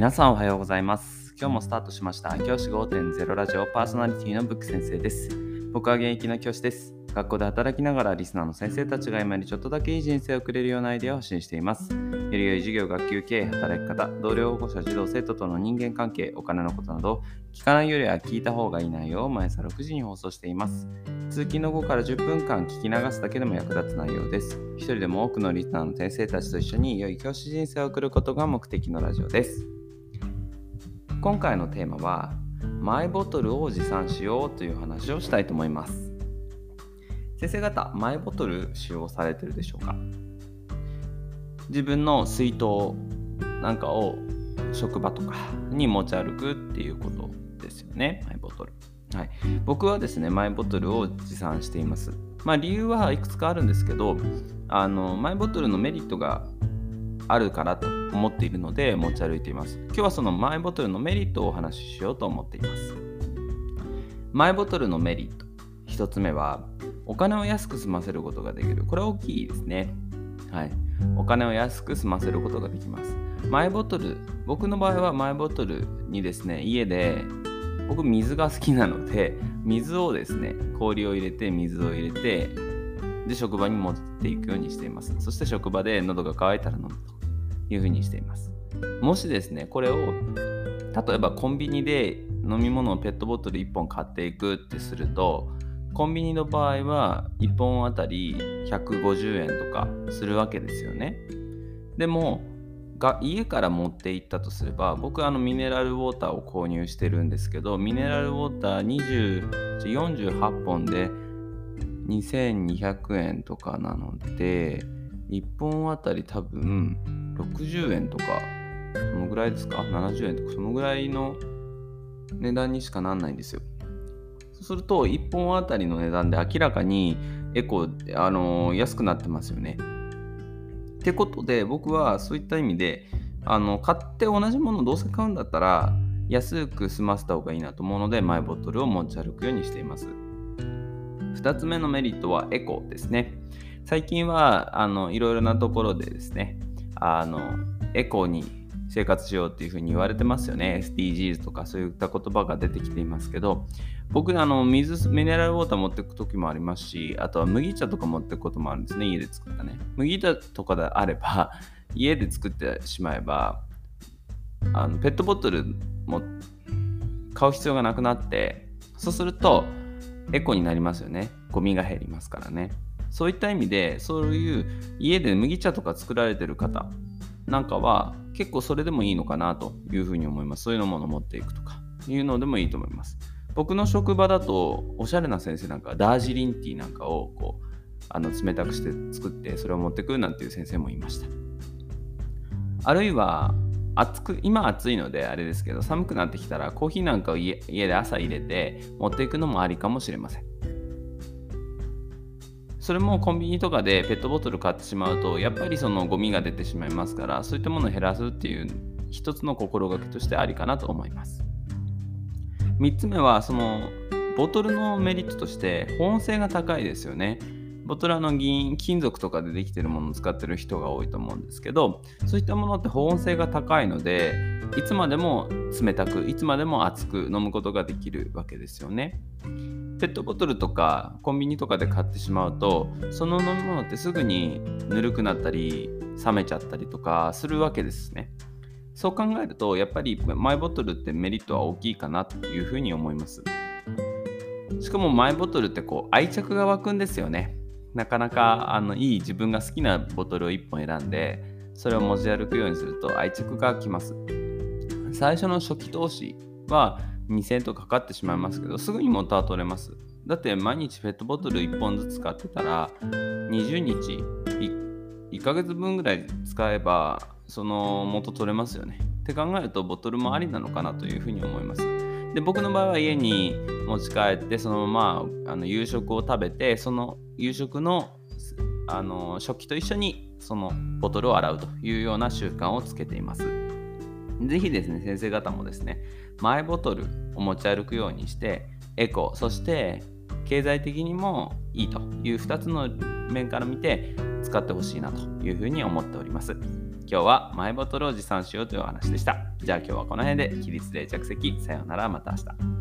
皆さんおはようございます今日もスタートしました教師5.0ラジオパーソナリティのブック先生です僕は現役の教師です学校で働きながらリスナーの先生たちが今にちょっとだけいい人生を送れるようなアイデアを発信していますより良い授業、学級経営、働き方、同僚保護者、児童、生徒との人間関係、お金のことなど、聞かないよりは聞いた方がいい内容を毎朝6時に放送しています。通勤の後から10分間聞き流すだけでも役立つ内容です。一人でも多くのリスナーの先生たちと一緒に良い教師人生を送ることが目的のラジオです。今回のテーマは、マイボトルを持参しようという話をしたいと思います。先生方、マイボトル使用されてるでしょうか？自分の水筒なんかを職場とかに持ち歩くっていうことですよねマイボトル、はい、僕はですねマイボトルを持参しています。まあ理由はいくつかあるんですけどあのマイボトルのメリットがあるからと思っているので持ち歩いています。今日はそのマイボトルのメリットをお話ししようと思っています。マイボトルのメリット。1つ目はお金を安く済ませることができる。これは大きいですね。はい。お金を安く済ませることができます。マイボトル、僕の場合はマイボトルにですね、家で、僕水が好きなので、水をですね、氷を入れて、水を入れて、で、職場に持っていくようにしています。そして職場で喉が渇いたら飲むと。いうふうにしています。もしですね、これを、例えばコンビニで飲み物をペットボトル1本買っていくってすると、コンビニの場合は1本あたり150円とかするわけですよね。でもが家から持って行ったとすれば僕あのミネラルウォーターを購入してるんですけどミネラルウォーター20 48本で2200円とかなので1本あたり多分60円とかそのぐらいですか？70円とかそのぐらいの値段にしかなんないんですよ。そうすると1本あたりの値段で明らかにエコ、あのー、安くなってますよね。ってことで僕はそういった意味であの買って同じものをどうせ買うんだったら安く済ませた方がいいなと思うのでマイボトルを持ち歩くようにしています。2つ目のメリットはエコですね。最近はあのいろいろなところでですねあのエコに生活しようっていうふうに言われてますよね。SDGs とかそういった言葉が出てきていますけど、僕、あの、水、ミネラルウォーター持っていく時もありますし、あとは麦茶とか持っていくこともあるんですね、家で作ったね。麦茶とかであれば、家で作ってしまえば、あのペットボトルも買う必要がなくなって、そうすると、エコになりますよね。ゴミが減りますからね。そういった意味で、そういう家で麦茶とか作られてる方なんかは、結構それでもいいのかなというふうに思います。そういうのもの持っていくとかいうのでもいいと思います。僕の職場だとおしゃれな先生なんかダージリンティーなんかをこうあの冷たくして作ってそれを持ってくるなんていう先生もいました。あるいは暑く今暑いのであれですけど寒くなってきたらコーヒーなんかを家で朝入れて持っていくのもありかもしれません。それもコンビニとかでペットボトル買ってしまうとやっぱりそのゴミが出てしまいますからそういったものを減らすっていう一つの心がけとしてありかなと思います。3つ目はそのボトルのメリットとして保温性が高いですよね。ボトルの銀金属とかでできてるものを使ってる人が多いと思うんですけどそういったものって保温性が高いのでいつまでも冷たくいつまでも熱く飲むことができるわけですよね。ペットボトルとかコンビニとかで買ってしまうとその飲み物ってすぐにぬるくなったり冷めちゃったりとかするわけですね。そう考えるとやっぱりマイボトルってメリットは大きいかなというふうに思います。しかもマイボトルってこう愛着が湧くんですよね。なかなかあのいい自分が好きなボトルを1本選んでそれを持ち歩くようにすると愛着がきます。最初の初期投資は2000円とかかってしまいますけどすぐに元は取れます。だって毎日ペットボトル1本ずつ買ってたら20日 1, 1ヶ月分ぐらい使えばその元取れますよね。って考えるとボトルもありなのかなというふうに思います。で僕の場合は家に持ち帰ってそのままあの夕食を食べてその夕食のあの食器と一緒にそのボトルを洗うというような習慣をつけています。ぜひですね、先生方もですね、マイボトルを持ち歩くようにして、エコ、そして経済的にもいいという2つの面から見て使ってほしいなというふうに思っております。今日はマイボトルを持参しようというお話でした。じゃあ今日はこの辺で起立で着席。さようなら、また明日。